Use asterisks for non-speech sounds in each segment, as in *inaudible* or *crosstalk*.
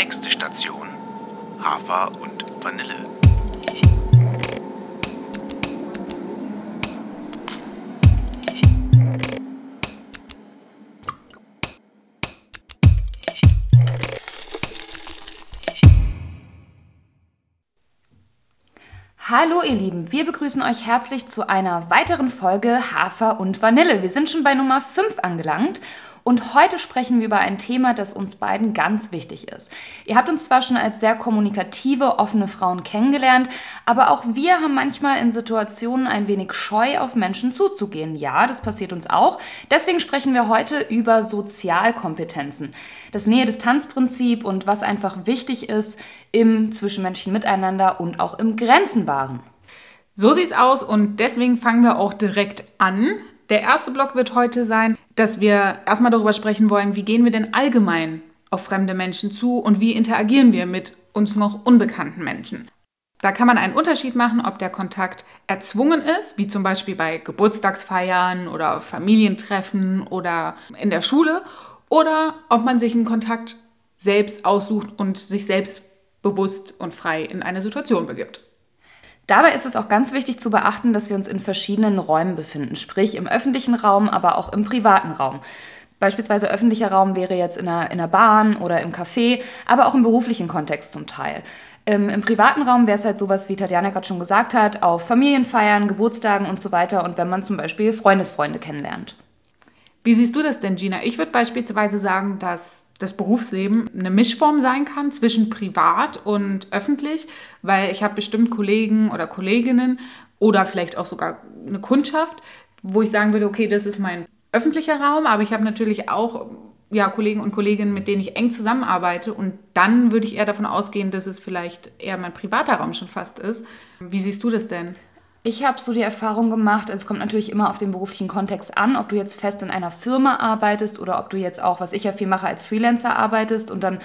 Nächste Station Hafer und Vanille. Hallo ihr Lieben, wir begrüßen euch herzlich zu einer weiteren Folge Hafer und Vanille. Wir sind schon bei Nummer 5 angelangt und heute sprechen wir über ein Thema, das uns beiden ganz wichtig ist. Ihr habt uns zwar schon als sehr kommunikative, offene Frauen kennengelernt, aber auch wir haben manchmal in Situationen ein wenig Scheu, auf Menschen zuzugehen. Ja, das passiert uns auch. Deswegen sprechen wir heute über Sozialkompetenzen. Das Nähe-Distanz-Prinzip und was einfach wichtig ist im zwischenmenschlichen Miteinander und auch im Grenzen wahren. So sieht's aus und deswegen fangen wir auch direkt an. Der erste Block wird heute sein, dass wir erstmal darüber sprechen wollen, wie gehen wir denn allgemein auf fremde Menschen zu und wie interagieren wir mit uns noch unbekannten Menschen. Da kann man einen Unterschied machen, ob der Kontakt erzwungen ist, wie zum Beispiel bei Geburtstagsfeiern oder Familientreffen oder in der Schule, oder ob man sich einen Kontakt selbst aussucht und sich selbst bewusst und frei in eine Situation begibt. Dabei ist es auch ganz wichtig zu beachten, dass wir uns in verschiedenen Räumen befinden, sprich im öffentlichen Raum, aber auch im privaten Raum. Beispielsweise öffentlicher Raum wäre jetzt in einer, in einer Bahn oder im Café, aber auch im beruflichen Kontext zum Teil. Ähm, Im privaten Raum wäre es halt sowas, wie Tatjana gerade schon gesagt hat, auf Familienfeiern, Geburtstagen und so weiter und wenn man zum Beispiel Freundesfreunde kennenlernt. Wie siehst du das denn, Gina? Ich würde beispielsweise sagen, dass das Berufsleben eine Mischform sein kann zwischen privat und öffentlich, weil ich habe bestimmt Kollegen oder Kolleginnen oder vielleicht auch sogar eine Kundschaft, wo ich sagen würde, okay, das ist mein öffentlicher Raum, aber ich habe natürlich auch ja, Kollegen und Kolleginnen, mit denen ich eng zusammenarbeite und dann würde ich eher davon ausgehen, dass es vielleicht eher mein privater Raum schon fast ist. Wie siehst du das denn? Ich habe so die Erfahrung gemacht, es kommt natürlich immer auf den beruflichen Kontext an, ob du jetzt fest in einer Firma arbeitest oder ob du jetzt auch, was ich ja viel mache, als Freelancer arbeitest und dann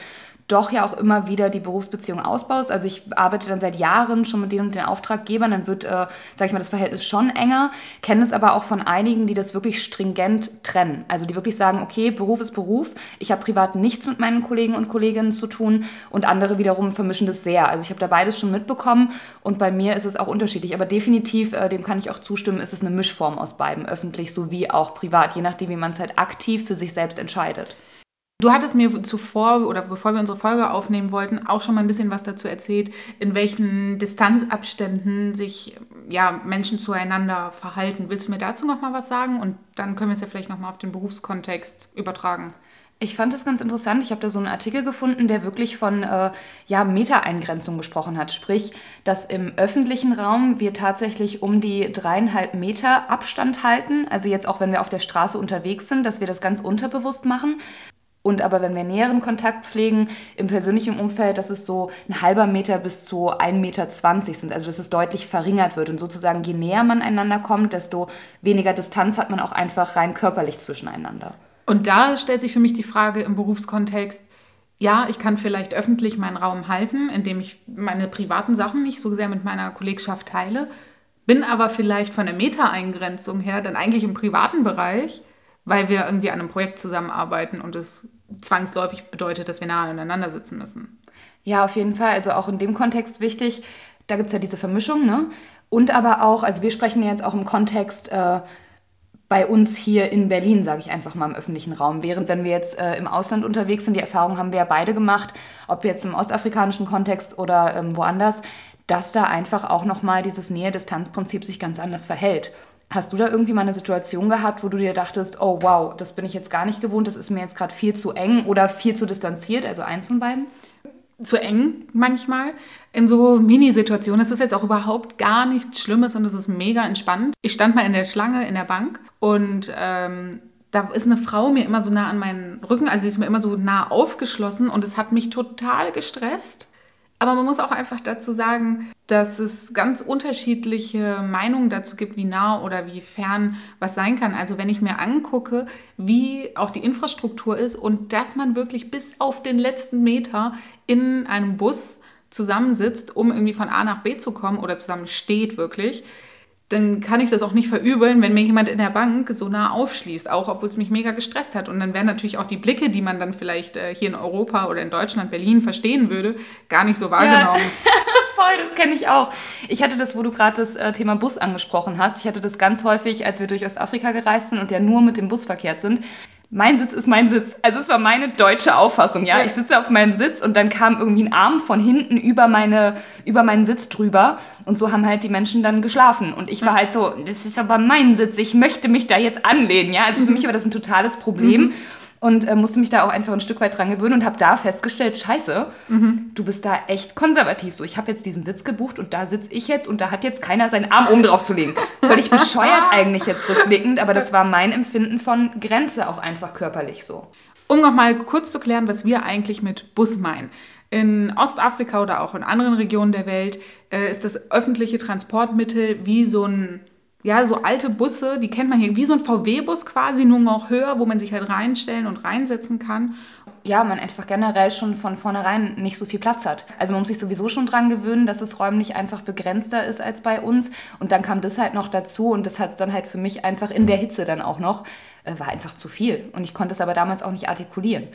doch ja auch immer wieder die Berufsbeziehung ausbaust. Also ich arbeite dann seit Jahren schon mit denen und den Auftraggebern, dann wird, äh, sage ich mal, das Verhältnis schon enger, kenne es aber auch von einigen, die das wirklich stringent trennen. Also die wirklich sagen, okay, Beruf ist Beruf, ich habe privat nichts mit meinen Kollegen und Kolleginnen zu tun und andere wiederum vermischen das sehr. Also ich habe da beides schon mitbekommen und bei mir ist es auch unterschiedlich, aber definitiv, äh, dem kann ich auch zustimmen, ist es eine Mischform aus beiden, öffentlich sowie auch privat, je nachdem, wie man es halt aktiv für sich selbst entscheidet. Du hattest mir zuvor oder bevor wir unsere Folge aufnehmen wollten, auch schon mal ein bisschen was dazu erzählt, in welchen Distanzabständen sich ja, Menschen zueinander verhalten. Willst du mir dazu noch mal was sagen? Und dann können wir es ja vielleicht noch mal auf den Berufskontext übertragen. Ich fand es ganz interessant. Ich habe da so einen Artikel gefunden, der wirklich von äh, ja, Metereingrenzung gesprochen hat. Sprich, dass im öffentlichen Raum wir tatsächlich um die dreieinhalb Meter Abstand halten. Also jetzt auch, wenn wir auf der Straße unterwegs sind, dass wir das ganz unterbewusst machen. Und aber wenn wir näheren Kontakt pflegen im persönlichen Umfeld, dass es so ein halber Meter bis zu 1,20 Meter sind, also dass es deutlich verringert wird. Und sozusagen, je näher man einander kommt, desto weniger Distanz hat man auch einfach rein körperlich zwischeneinander. Und da stellt sich für mich die Frage im Berufskontext, ja, ich kann vielleicht öffentlich meinen Raum halten, indem ich meine privaten Sachen nicht so sehr mit meiner Kollegschaft teile, bin aber vielleicht von der Meta-Eingrenzung her dann eigentlich im privaten Bereich weil wir irgendwie an einem Projekt zusammenarbeiten und es zwangsläufig bedeutet, dass wir nah aneinander sitzen müssen. Ja, auf jeden Fall. Also auch in dem Kontext wichtig. Da gibt es ja diese Vermischung, ne? Und aber auch, also wir sprechen ja jetzt auch im Kontext äh, bei uns hier in Berlin, sage ich einfach mal im öffentlichen Raum. Während wenn wir jetzt äh, im Ausland unterwegs sind, die Erfahrung haben wir ja beide gemacht, ob jetzt im ostafrikanischen Kontext oder ähm, woanders, dass da einfach auch nochmal dieses Nähe-Distanz-Prinzip sich ganz anders verhält. Hast du da irgendwie mal eine Situation gehabt, wo du dir dachtest, oh wow, das bin ich jetzt gar nicht gewohnt, das ist mir jetzt gerade viel zu eng oder viel zu distanziert, also eins von beiden? Zu eng manchmal. In so Mini-Situationen. Das ist jetzt auch überhaupt gar nichts Schlimmes und es ist mega entspannt. Ich stand mal in der Schlange in der Bank und ähm, da ist eine Frau mir immer so nah an meinen Rücken, also sie ist mir immer so nah aufgeschlossen und es hat mich total gestresst. Aber man muss auch einfach dazu sagen, dass es ganz unterschiedliche Meinungen dazu gibt, wie nah oder wie fern was sein kann. Also wenn ich mir angucke, wie auch die Infrastruktur ist und dass man wirklich bis auf den letzten Meter in einem Bus zusammensitzt, um irgendwie von A nach B zu kommen oder zusammen steht wirklich, dann kann ich das auch nicht verübeln, wenn mir jemand in der Bank so nah aufschließt, auch obwohl es mich mega gestresst hat. Und dann wären natürlich auch die Blicke, die man dann vielleicht äh, hier in Europa oder in Deutschland, Berlin verstehen würde, gar nicht so wahrgenommen. Ja. *laughs* Voll, das kenne ich auch. Ich hatte das, wo du gerade das äh, Thema Bus angesprochen hast. Ich hatte das ganz häufig, als wir durch Ostafrika gereist sind und ja nur mit dem Bus verkehrt sind mein Sitz ist mein Sitz. Also es war meine deutsche Auffassung, ja. ja. Ich sitze auf meinem Sitz und dann kam irgendwie ein Arm von hinten über, meine, über meinen Sitz drüber und so haben halt die Menschen dann geschlafen. Und ich war halt so, das ist aber mein Sitz, ich möchte mich da jetzt anlehnen, ja. Also für mhm. mich war das ein totales Problem. Mhm und äh, musste mich da auch einfach ein Stück weit dran gewöhnen und habe da festgestellt, scheiße, mhm. du bist da echt konservativ. So, ich habe jetzt diesen Sitz gebucht und da sitze ich jetzt und da hat jetzt keiner seinen Arm oben drauf zu legen. Völlig bescheuert *laughs* eigentlich jetzt rückblickend, aber das war mein Empfinden von Grenze auch einfach körperlich so. Um nochmal kurz zu klären, was wir eigentlich mit Bus meinen. In Ostafrika oder auch in anderen Regionen der Welt äh, ist das öffentliche Transportmittel wie so ein ja, so alte Busse, die kennt man hier, wie so ein VW-Bus quasi, nur noch höher, wo man sich halt reinstellen und reinsetzen kann. Ja, man einfach generell schon von vornherein nicht so viel Platz hat. Also man muss sich sowieso schon dran gewöhnen, dass es räumlich einfach begrenzter ist als bei uns. Und dann kam das halt noch dazu und das hat dann halt für mich einfach in der Hitze dann auch noch, äh, war einfach zu viel. Und ich konnte es aber damals auch nicht artikulieren.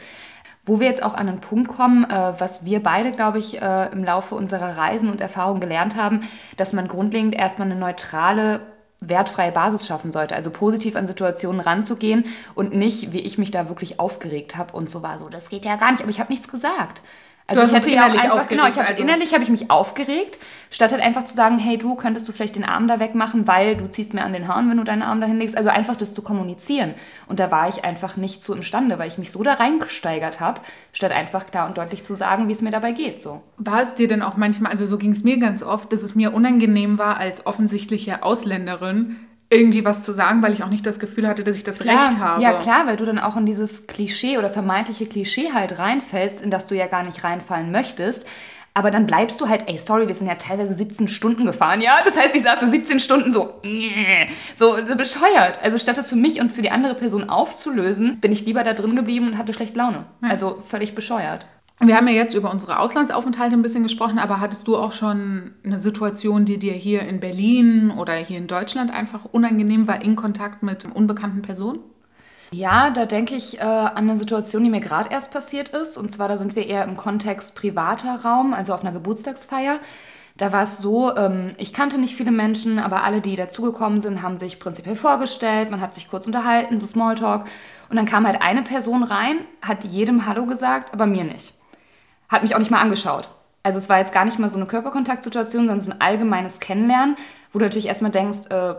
Wo wir jetzt auch an einen Punkt kommen, äh, was wir beide, glaube ich, äh, im Laufe unserer Reisen und Erfahrungen gelernt haben, dass man grundlegend erstmal eine neutrale wertfreie Basis schaffen sollte. Also positiv an Situationen ranzugehen und nicht, wie ich mich da wirklich aufgeregt habe und so war so, das geht ja gar nicht, aber ich habe nichts gesagt. Also du hast ich innerlich einfach, Genau, ich habe also. innerlich habe ich mich aufgeregt, statt halt einfach zu sagen, hey du, könntest du vielleicht den Arm da wegmachen, weil du ziehst mir an den Haaren, wenn du deinen Arm da hinlegst. Also einfach das zu kommunizieren. Und da war ich einfach nicht zu imstande, weil ich mich so da reingesteigert habe, statt einfach klar und deutlich zu sagen, wie es mir dabei geht. So. War es dir denn auch manchmal, also so ging es mir ganz oft, dass es mir unangenehm war als offensichtliche Ausländerin, irgendwie was zu sagen, weil ich auch nicht das Gefühl hatte, dass ich das klar, Recht habe. Ja, klar, weil du dann auch in dieses Klischee oder vermeintliche Klischee halt reinfällst, in das du ja gar nicht reinfallen möchtest. Aber dann bleibst du halt, ey, sorry, wir sind ja teilweise 17 Stunden gefahren, ja? Das heißt, ich saß da 17 Stunden so, so bescheuert. Also statt das für mich und für die andere Person aufzulösen, bin ich lieber da drin geblieben und hatte schlecht Laune. Also völlig bescheuert. Wir haben ja jetzt über unsere Auslandsaufenthalte ein bisschen gesprochen, aber hattest du auch schon eine Situation, die dir hier in Berlin oder hier in Deutschland einfach unangenehm war in Kontakt mit unbekannten Personen? Ja, da denke ich äh, an eine Situation, die mir gerade erst passiert ist. Und zwar, da sind wir eher im Kontext privater Raum, also auf einer Geburtstagsfeier. Da war es so, ähm, ich kannte nicht viele Menschen, aber alle, die dazugekommen sind, haben sich prinzipiell vorgestellt. Man hat sich kurz unterhalten, so Smalltalk. Und dann kam halt eine Person rein, hat jedem Hallo gesagt, aber mir nicht hat mich auch nicht mal angeschaut. Also es war jetzt gar nicht mal so eine Körperkontaktsituation, sondern so ein allgemeines Kennenlernen, wo du natürlich erstmal denkst, äh,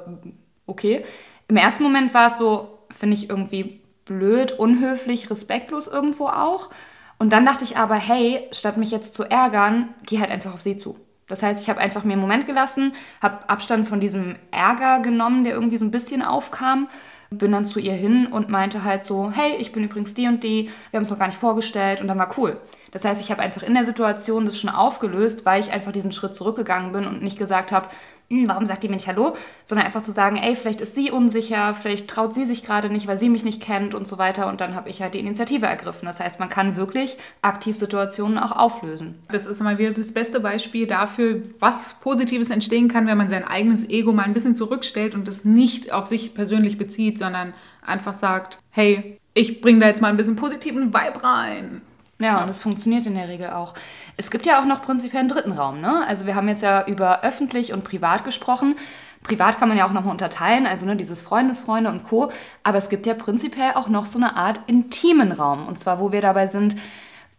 okay. Im ersten Moment war es so, finde ich irgendwie blöd, unhöflich, respektlos irgendwo auch. Und dann dachte ich aber, hey, statt mich jetzt zu ärgern, geh halt einfach auf sie zu. Das heißt, ich habe einfach mir einen Moment gelassen, habe Abstand von diesem Ärger genommen, der irgendwie so ein bisschen aufkam, bin dann zu ihr hin und meinte halt so, hey, ich bin übrigens die und die, wir haben uns noch gar nicht vorgestellt und dann war cool. Das heißt, ich habe einfach in der Situation das schon aufgelöst, weil ich einfach diesen Schritt zurückgegangen bin und nicht gesagt habe, warum sagt die mir nicht Hallo, sondern einfach zu sagen, ey, vielleicht ist sie unsicher, vielleicht traut sie sich gerade nicht, weil sie mich nicht kennt und so weiter. Und dann habe ich halt die Initiative ergriffen. Das heißt, man kann wirklich aktiv Situationen auch auflösen. Das ist mal wieder das beste Beispiel dafür, was Positives entstehen kann, wenn man sein eigenes Ego mal ein bisschen zurückstellt und es nicht auf sich persönlich bezieht, sondern einfach sagt, hey, ich bringe da jetzt mal ein bisschen positiven Vibe rein. Ja, und es funktioniert in der Regel auch. Es gibt ja auch noch prinzipiell einen dritten Raum. Ne? Also wir haben jetzt ja über öffentlich und privat gesprochen. Privat kann man ja auch nochmal unterteilen, also ne, dieses Freundesfreunde und Co. Aber es gibt ja prinzipiell auch noch so eine Art intimen Raum. Und zwar, wo wir dabei sind,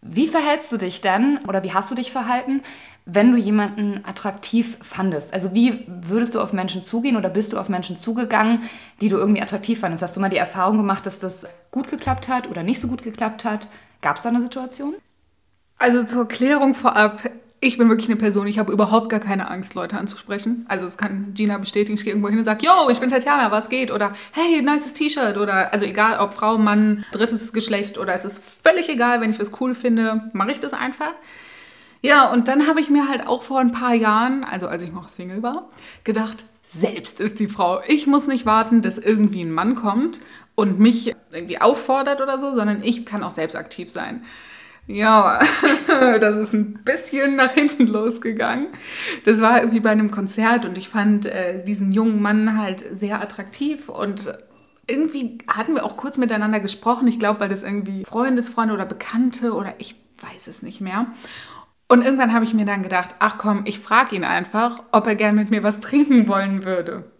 wie verhältst du dich denn oder wie hast du dich verhalten, wenn du jemanden attraktiv fandest? Also wie würdest du auf Menschen zugehen oder bist du auf Menschen zugegangen, die du irgendwie attraktiv fandest? Hast du mal die Erfahrung gemacht, dass das gut geklappt hat oder nicht so gut geklappt hat? Gab es da eine Situation? Also zur Klärung vorab, ich bin wirklich eine Person, ich habe überhaupt gar keine Angst, Leute anzusprechen. Also es kann Gina bestätigen, ich gehe irgendwo hin und sage, yo, ich bin Tatjana, was geht? Oder hey, nice T-Shirt. Oder also egal, ob Frau, Mann, drittes Geschlecht oder es ist völlig egal, wenn ich was cool finde, mache ich das einfach. Ja, und dann habe ich mir halt auch vor ein paar Jahren, also als ich noch Single war, gedacht, selbst ist die Frau. Ich muss nicht warten, dass irgendwie ein Mann kommt und mich irgendwie auffordert oder so, sondern ich kann auch selbst aktiv sein. Ja, *laughs* das ist ein bisschen nach hinten losgegangen. Das war irgendwie bei einem Konzert und ich fand äh, diesen jungen Mann halt sehr attraktiv und irgendwie hatten wir auch kurz miteinander gesprochen. Ich glaube, weil das irgendwie Freundesfreunde oder Bekannte oder ich weiß es nicht mehr. Und irgendwann habe ich mir dann gedacht, ach komm, ich frage ihn einfach, ob er gern mit mir was trinken wollen würde.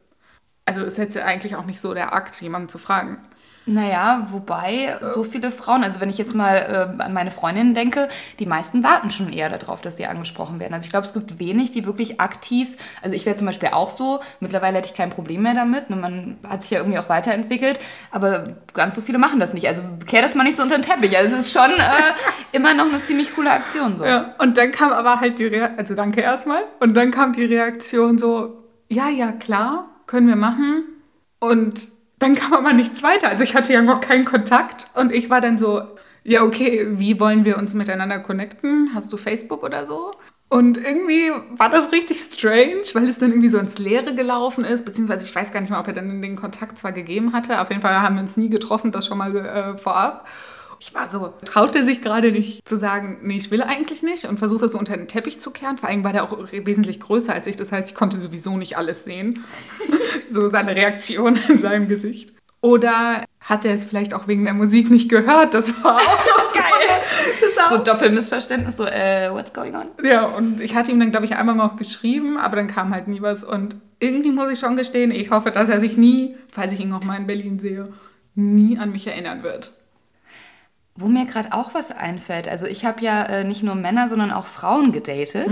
Also ist jetzt eigentlich auch nicht so der Akt, jemanden zu fragen. Naja, wobei so viele Frauen, also wenn ich jetzt mal äh, an meine Freundinnen denke, die meisten warten schon eher darauf, dass sie angesprochen werden. Also ich glaube, es gibt wenig, die wirklich aktiv, also ich wäre zum Beispiel auch so, mittlerweile hätte ich kein Problem mehr damit, ne, man hat sich ja irgendwie auch weiterentwickelt, aber ganz so viele machen das nicht. Also kehr das mal nicht so unter den Teppich. Also es ist schon äh, *laughs* immer noch eine ziemlich coole Aktion so. Ja, und dann kam aber halt die Reaktion, also danke erstmal, und dann kam die Reaktion so, ja, ja, klar, können wir machen. Und dann kam aber nichts weiter. Also ich hatte ja noch keinen Kontakt und ich war dann so, ja, okay, wie wollen wir uns miteinander connecten? Hast du Facebook oder so? Und irgendwie war das richtig strange, weil es dann irgendwie so ins Leere gelaufen ist, beziehungsweise ich weiß gar nicht mehr, ob er dann den Kontakt zwar gegeben hatte. Auf jeden Fall haben wir uns nie getroffen, das schon mal äh, vorab. Ich war so, traute sich gerade nicht zu sagen, nee, ich will eigentlich nicht und versuchte es so unter den Teppich zu kehren. Vor allem war der auch wesentlich größer als ich. Das heißt, ich konnte sowieso nicht alles sehen. *laughs* so seine Reaktion in seinem Gesicht. Oder hat er es vielleicht auch wegen der Musik nicht gehört? Das war auch noch Geil. Das So auch Doppelmissverständnis, so, äh, what's going on? ja, und ich hatte ihm dann, glaube ich, einmal noch geschrieben, aber dann kam halt nie was. Und irgendwie muss ich schon gestehen, ich hoffe, dass er sich nie, falls ich ihn noch mal in Berlin sehe, nie an mich erinnern wird. Wo mir gerade auch was einfällt, also ich habe ja äh, nicht nur Männer, sondern auch Frauen gedatet.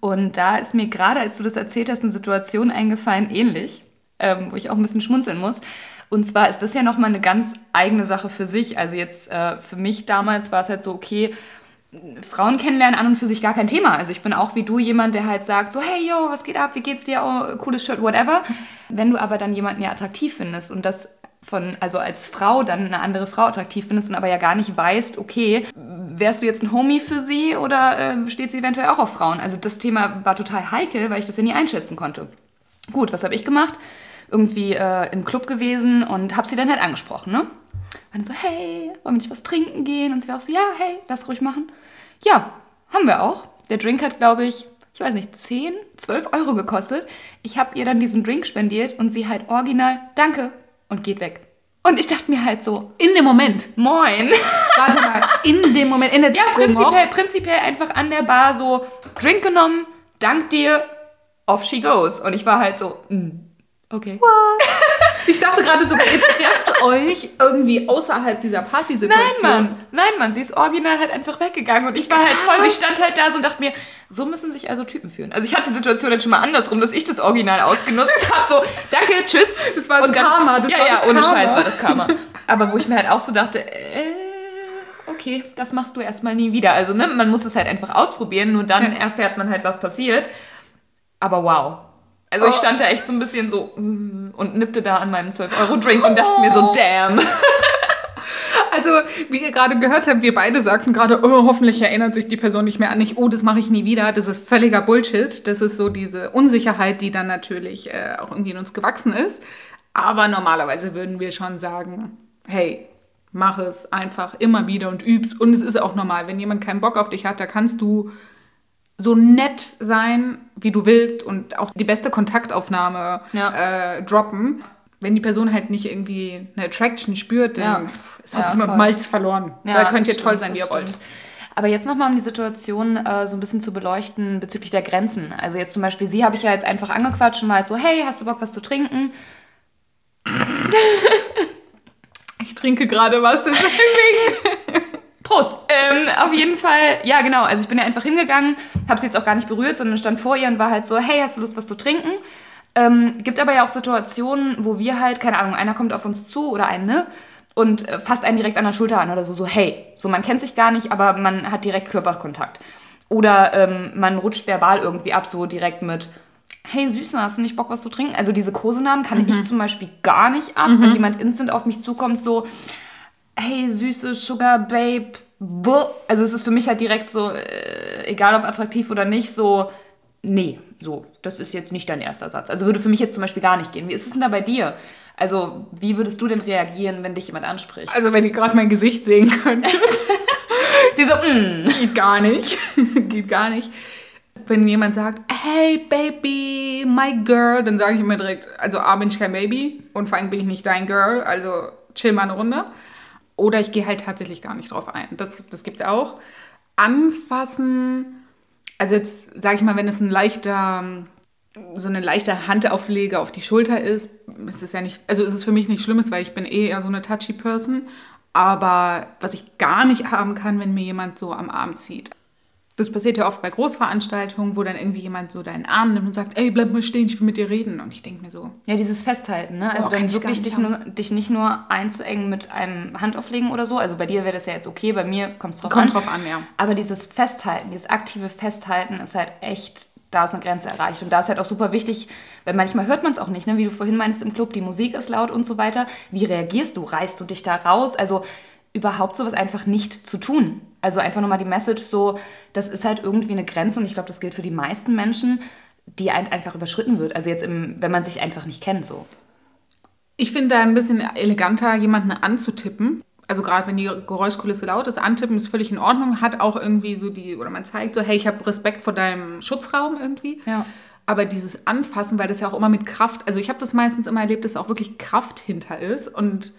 Und da ist mir gerade, als du das erzählt hast, eine Situation eingefallen, ähnlich, ähm, wo ich auch ein bisschen schmunzeln muss. Und zwar ist das ja nochmal eine ganz eigene Sache für sich. Also jetzt äh, für mich damals war es halt so, okay, Frauen kennenlernen an und für sich gar kein Thema. Also ich bin auch wie du jemand, der halt sagt so, hey, yo, was geht ab, wie geht's dir, oh, cooles Shirt, whatever. Wenn du aber dann jemanden ja attraktiv findest und das von, also als Frau dann eine andere Frau attraktiv findest und aber ja gar nicht weißt, okay, wärst du jetzt ein Homie für sie oder äh, steht sie eventuell auch auf Frauen? Also das Thema war total heikel, weil ich das ja nie einschätzen konnte. Gut, was habe ich gemacht? Irgendwie äh, im Club gewesen und habe sie dann halt angesprochen, ne? Dann so, hey, wollen wir nicht was trinken gehen? Und sie war auch so, ja, hey, lass ruhig machen. Ja, haben wir auch. Der Drink hat, glaube ich, ich weiß nicht, 10, 12 Euro gekostet. Ich habe ihr dann diesen Drink spendiert und sie halt original, danke, und geht weg. Und ich dachte mir halt so, In dem Moment, moin. *laughs* warte mal, in dem Moment, in der Ja, Disco noch, prinzipiell, prinzipiell einfach an der Bar so, Drink genommen, dank dir, off she goes. Und ich war halt so, mm, okay. Ich dachte gerade so, ihr trefft *laughs* euch irgendwie außerhalb dieser Nein, Partysituation. Mann. Nein, Mann. Sie ist original halt einfach weggegangen. Und ich war halt voll, sie stand halt da so und dachte mir, so müssen sich also Typen führen. Also ich hatte die Situation dann schon mal andersrum, dass ich das Original ausgenutzt habe. So, danke, tschüss. Das war das Und dann- Karma, das ja, war ja, das ohne Karma. Scheiß war das Karma. Aber wo ich mir halt auch so dachte, äh, okay, das machst du erstmal nie wieder. Also, ne, man muss es halt einfach ausprobieren, nur dann erfährt man halt, was passiert. Aber wow. Also ich Oh. stand da echt so ein bisschen so mm, und nippte da an meinem 12-Euro-Drink und dachte mir so, damn. *laughs* Also, wie ihr gerade gehört habt, wir beide sagten gerade, oh, hoffentlich erinnert sich die Person nicht mehr an mich, oh, das mache ich nie wieder. Das ist völliger Bullshit. Das ist so diese Unsicherheit, die dann natürlich äh, auch irgendwie in uns gewachsen ist. Aber normalerweise würden wir schon sagen, hey, mach es einfach immer wieder und übst. Und es ist auch normal, wenn jemand keinen Bock auf dich hat, da kannst du so nett sein, wie du willst und auch die beste Kontaktaufnahme Ja. äh, droppen. Wenn die Person halt nicht irgendwie eine Attraction spürt, dann Ja. ist Ja, und voll. Malz verloren. da könnt ihr toll sein, wie ihr wollt. Aber jetzt nochmal, um die Situation äh, so ein bisschen zu beleuchten bezüglich der Grenzen. Also jetzt zum Beispiel, sie habe ich ja jetzt einfach angequatscht und war halt so, hey, hast du Bock, was zu trinken? *laughs* Ich trinke gerade was, deswegen. *laughs* Prost! Ähm, auf jeden Fall, ja genau, also ich bin ja einfach hingegangen, habe sie jetzt auch gar nicht berührt, sondern stand vor ihr und war halt so, hey, hast du Lust, was zu trinken? Ähm, gibt aber ja auch Situationen, wo wir halt, keine Ahnung, einer kommt auf uns zu oder eine und äh, fasst einen direkt an der Schulter an oder so, so, hey, so man kennt sich gar nicht, aber man hat direkt Körperkontakt. Oder ähm, man rutscht verbal irgendwie ab, so direkt mit, hey Süße, hast du nicht Bock, was zu trinken? Also diese Kosenamen kann ich zum Beispiel gar nicht ab, wenn jemand instant auf mich zukommt, so, hey Süße, Sugar, Babe, buh. Also es ist für mich halt direkt so, äh, egal ob attraktiv oder nicht, so, nee, so, das ist jetzt nicht dein erster Satz. Also würde für mich jetzt zum Beispiel gar nicht gehen. Wie ist es denn da bei dir? Also, wie würdest du denn reagieren, wenn dich jemand anspricht? Also, wenn ihr gerade mein Gesicht sehen könntet. Sie *laughs* so, mm. Geht gar nicht. *laughs* Geht gar nicht. Wenn jemand sagt, hey Baby, my girl, dann sage ich immer direkt, also A bin ich kein Baby und vor allem bin ich nicht dein Girl, also chill mal eine Runde. Oder ich gehe halt tatsächlich gar nicht drauf ein. Das, das gibt es auch. Anfassen, also jetzt sage ich mal, wenn es ein leichter, so eine leichte Handauflege auf die Schulter ist, ist es ja nicht, also ist es für mich nicht Schlimmes, weil ich bin eh eher so eine touchy Person. Aber was ich gar nicht haben kann, wenn mir jemand so am Arm zieht. Das passiert ja oft bei Großveranstaltungen, wo dann irgendwie jemand so deinen Arm nimmt und sagt, ey, bleib mal stehen, ich will mit dir reden. Und ich denke mir so. Ja, dieses Festhalten, ne? Also kann dann wirklich nicht dich, nur, dich nicht nur einzuengen mit einem Handauflegen oder so. Also bei dir wäre das ja jetzt okay, bei mir kommt es drauf Kommt an. drauf an, ja. Aber dieses Festhalten, dieses aktive Festhalten ist halt echt, da ist eine Grenze erreicht. Und da ist halt auch super wichtig, weil manchmal hört man es auch nicht, ne? wie du vorhin meinst im Club, die Musik ist laut und so weiter. Wie reagierst du? Reißt du dich da raus? Also überhaupt sowas einfach nicht zu tun. Also einfach nochmal die Message so, das ist halt irgendwie eine Grenze und ich glaube, das gilt für die meisten Menschen, die ein- einfach überschritten wird. Also jetzt, im, wenn man sich einfach nicht kennt so. Ich finde da ein bisschen eleganter, jemanden anzutippen. Also gerade wenn die Geräuschkulisse laut ist, antippen ist völlig in Ordnung, hat auch irgendwie so die, oder man zeigt so, hey, ich habe Respekt vor deinem Schutzraum irgendwie. Ja. Aber dieses Anfassen, weil das ja auch immer mit Kraft, also ich habe das meistens immer erlebt, dass auch wirklich Kraft hinter ist. Und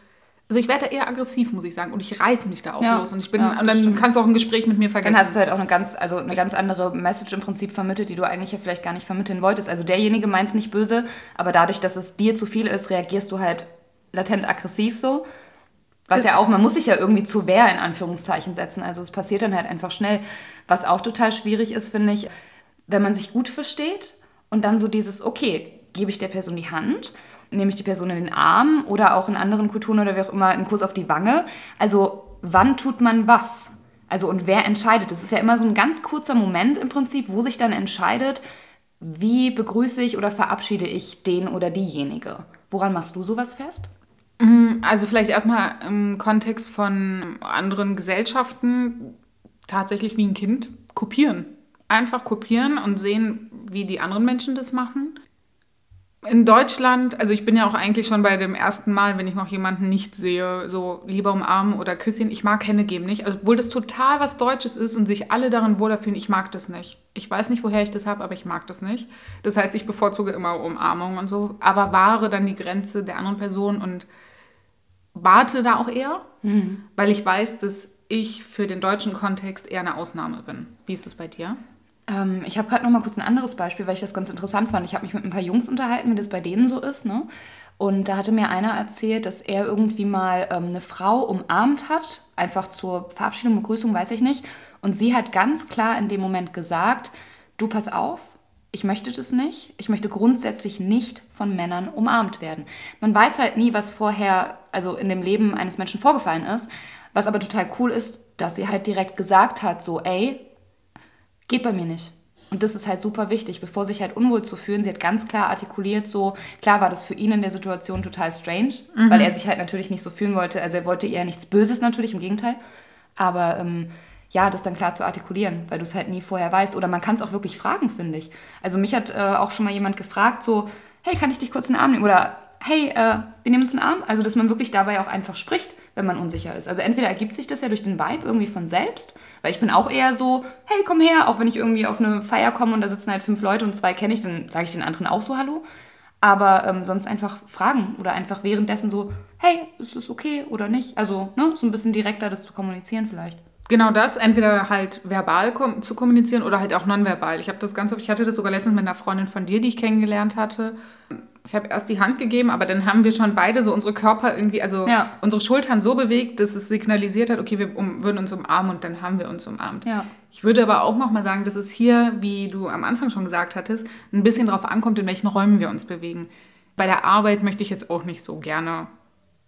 also ich werde da eher aggressiv, muss ich sagen. Und ich reiße mich da auch Ja. los. Und ich bin, Ja, und dann stimmt. kannst du auch ein Gespräch mit mir vergessen. Dann hast du halt auch eine ganz, also eine ganz andere Message im Prinzip vermittelt, die du eigentlich ja vielleicht gar nicht vermitteln wolltest. Also derjenige meint es nicht böse, aber dadurch, dass es dir zu viel ist, reagierst du halt latent aggressiv so. Was ja auch, man muss sich ja irgendwie zur Wehr in Anführungszeichen setzen. Also es passiert dann halt einfach schnell. Was auch total schwierig ist, finde ich, wenn man sich gut versteht und dann so dieses, okay, gebe ich der Person die Hand, nehme ich die Person in den Arm oder auch in anderen Kulturen oder wie auch immer einen Kuss auf die Wange. Also wann tut man was? Also und wer entscheidet? Das ist ja immer so ein ganz kurzer Moment im Prinzip, wo sich dann entscheidet, wie begrüße ich oder verabschiede ich den oder diejenige. Woran machst du sowas fest? Also vielleicht erstmal im Kontext von anderen Gesellschaften tatsächlich wie ein Kind kopieren. Einfach kopieren und sehen, wie die anderen Menschen das machen. In Deutschland, also ich bin ja auch eigentlich schon bei dem ersten Mal, wenn ich noch jemanden nicht sehe, so lieber umarmen oder Küsschen. Ich mag Hände geben nicht. Also, obwohl das total was Deutsches ist und sich alle darin wohler fühlen, ich mag das nicht. Ich weiß nicht, woher ich das habe, aber ich mag das nicht. Das heißt, ich bevorzuge immer Umarmung und so, aber wahre dann die Grenze der anderen Person und warte da auch eher, weil ich weiß, dass ich für den deutschen Kontext eher eine Ausnahme bin. Wie ist das bei dir? Ähm, ich habe gerade noch mal kurz ein anderes Beispiel, weil ich das ganz interessant fand. Ich habe mich mit ein paar Jungs unterhalten, wie das bei denen so ist. Ne? Und da hatte mir einer erzählt, dass er irgendwie mal ähm, eine Frau umarmt hat, einfach zur Verabschiedung, Begrüßung, weiß ich nicht. Und sie hat ganz klar in dem Moment gesagt, du pass auf, ich möchte das nicht. Ich möchte grundsätzlich nicht von Männern umarmt werden. Man weiß halt nie, was vorher, also in dem Leben eines Menschen vorgefallen ist. Was aber total cool ist, dass sie halt direkt gesagt hat, so, ey, geht bei mir nicht. Und das ist halt super wichtig, bevor sich halt unwohl zu fühlen. Sie hat ganz klar artikuliert, so klar war das für ihn in der Situation total strange, weil er sich halt natürlich nicht so fühlen wollte. Also er wollte eher nichts Böses natürlich, im Gegenteil. Aber ähm, ja, das dann klar zu artikulieren, weil du es halt nie vorher weißt. Oder man kann es auch wirklich fragen, finde ich. Also mich hat äh, auch schon mal jemand gefragt, so, hey, kann ich dich kurz in den Arm nehmen? Oder hey, äh, wir nehmen uns in den Arm. Also dass man wirklich dabei auch einfach spricht, wenn man unsicher ist. Also entweder ergibt sich das ja durch den Vibe irgendwie von selbst, weil ich bin auch eher so, hey, komm her, auch wenn ich irgendwie auf eine Feier komme und da sitzen halt fünf Leute und zwei kenne ich, dann sage ich den anderen auch so Hallo. Aber ähm, sonst einfach fragen oder einfach währenddessen so, hey, ist es okay oder nicht? Also ne, so ein bisschen direkter das zu kommunizieren vielleicht. Genau das, entweder halt verbal kom zu kommunizieren oder halt auch nonverbal. Ich habe das ganz oft, ich hatte das sogar letztens mit einer Freundin von dir, die ich kennengelernt hatte. Ich habe erst die Hand gegeben, aber dann haben wir schon beide so unsere Körper irgendwie, also Ja. unsere Schultern so bewegt, dass es signalisiert hat, okay, wir um, würden uns umarmen und dann haben wir uns umarmt. Ja. Ich würde aber auch nochmal sagen, dass es hier, wie du am Anfang schon gesagt hattest, ein bisschen darauf ankommt, in welchen Räumen wir uns bewegen. Bei der Arbeit möchte ich jetzt auch nicht so gerne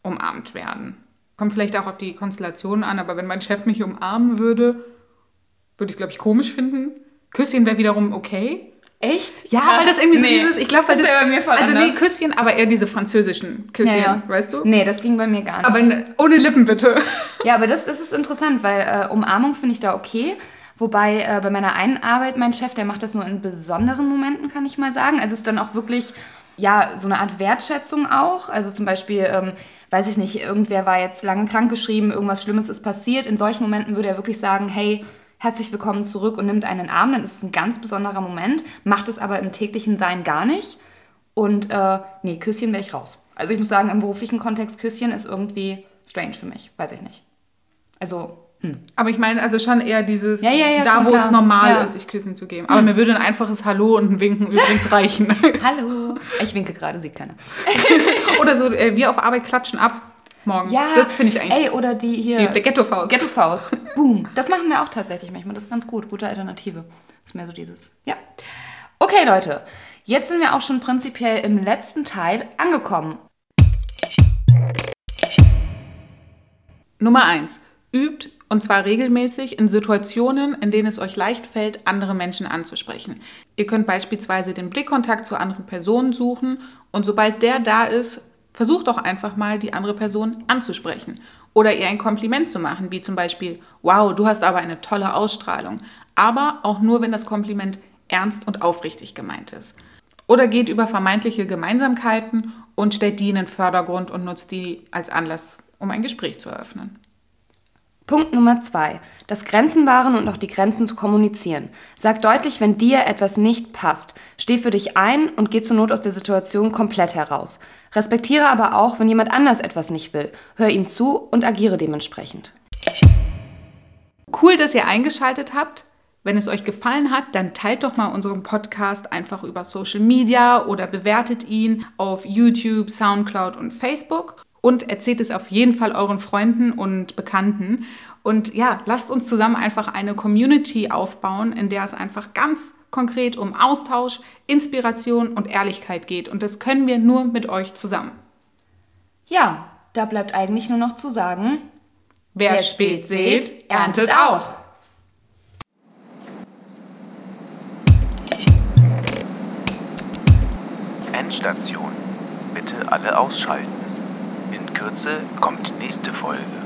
umarmt werden. Kommt vielleicht auch auf die Konstellation an, aber wenn mein Chef mich umarmen würde, würde ich es, glaube ich, komisch finden. Küsschen wäre wiederum okay. Echt? Ja, Krass. weil das irgendwie so Nee, dieses, ich glaube, weil das das, wäre bei mir voll Also nee, anders. Küsschen, aber eher diese französischen Küsschen, Ja, ja. weißt du? Nee, das ging bei mir gar nicht. Aber n- ohne Lippen bitte. Ja, aber das, das ist interessant, weil äh, Umarmung finde ich da okay. Wobei äh, bei meiner einen Arbeit, mein Chef, der macht das nur in besonderen Momenten, kann ich mal sagen. Also es ist dann auch wirklich, ja, so eine Art Wertschätzung auch. Also zum Beispiel, ähm, weiß ich nicht, irgendwer war jetzt lange krankgeschrieben, irgendwas Schlimmes ist passiert. In solchen Momenten würde er wirklich sagen, hey, herzlich willkommen zurück und nimmt einen Arm. Dann ist es ein ganz besonderer Moment, macht es aber im täglichen Sein gar nicht. Und äh, nee, Küsschen wäre ich raus. Also ich muss sagen, im beruflichen Kontext Küsschen ist irgendwie strange für mich, weiß ich nicht. Also hm. Aber ich meine, also schon eher dieses, Ja, ja, ja, da wo es normal. Hm. ist, sich Küssen zu geben. Aber mir würde ein einfaches Hallo und ein Winken übrigens reichen. *laughs* Hallo. Ich winke gerade, sieht keiner. *laughs* Oder so, äh, wir auf Arbeit klatschen ab morgens. das finde ich eigentlich Ey, oder die hier. die, der Ghetto-Faust. Ghetto-Faust. *laughs* Boom. Das machen wir auch tatsächlich manchmal. Das ist ganz gut. Gute Alternative. Das ist mehr so dieses. Ja. Okay, Leute. Jetzt sind wir auch schon prinzipiell im letzten Teil angekommen. Nummer eins: Übt und zwar regelmäßig in Situationen, in denen es euch leicht fällt, andere Menschen anzusprechen. Ihr könnt beispielsweise den Blickkontakt zu anderen Personen suchen und sobald der da ist, versucht doch einfach mal, die andere Person anzusprechen oder ihr ein Kompliment zu machen, wie zum Beispiel, wow, du hast aber eine tolle Ausstrahlung. Aber auch nur, wenn das Kompliment ernst und aufrichtig gemeint ist. Oder geht über vermeintliche Gemeinsamkeiten und stellt die in den Vordergrund und nutzt die als Anlass, um ein Gespräch zu eröffnen. Punkt Nummer zwei. Das Grenzen wahren und auch die Grenzen zu kommunizieren. Sag deutlich, wenn dir etwas nicht passt. Steh für dich ein und geh zur Not aus der Situation komplett heraus. Respektiere aber auch, wenn jemand anders etwas nicht will. Hör ihm zu und agiere dementsprechend. Cool, dass ihr eingeschaltet habt. Wenn es euch gefallen hat, dann teilt doch mal unseren Podcast einfach über Social Media oder bewertet ihn auf YouTube, Soundcloud und Facebook und erzählt es auf jeden Fall euren Freunden und Bekannten. Und ja, lasst uns zusammen einfach eine Community aufbauen, in der es einfach ganz konkret um Austausch, Inspiration und Ehrlichkeit geht. Und das können wir nur mit euch zusammen. Ja, da bleibt eigentlich nur noch zu sagen, Wer, spät sät, erntet auch. Endstation. Bitte alle ausschalten. Kürze kommt nächste Folge.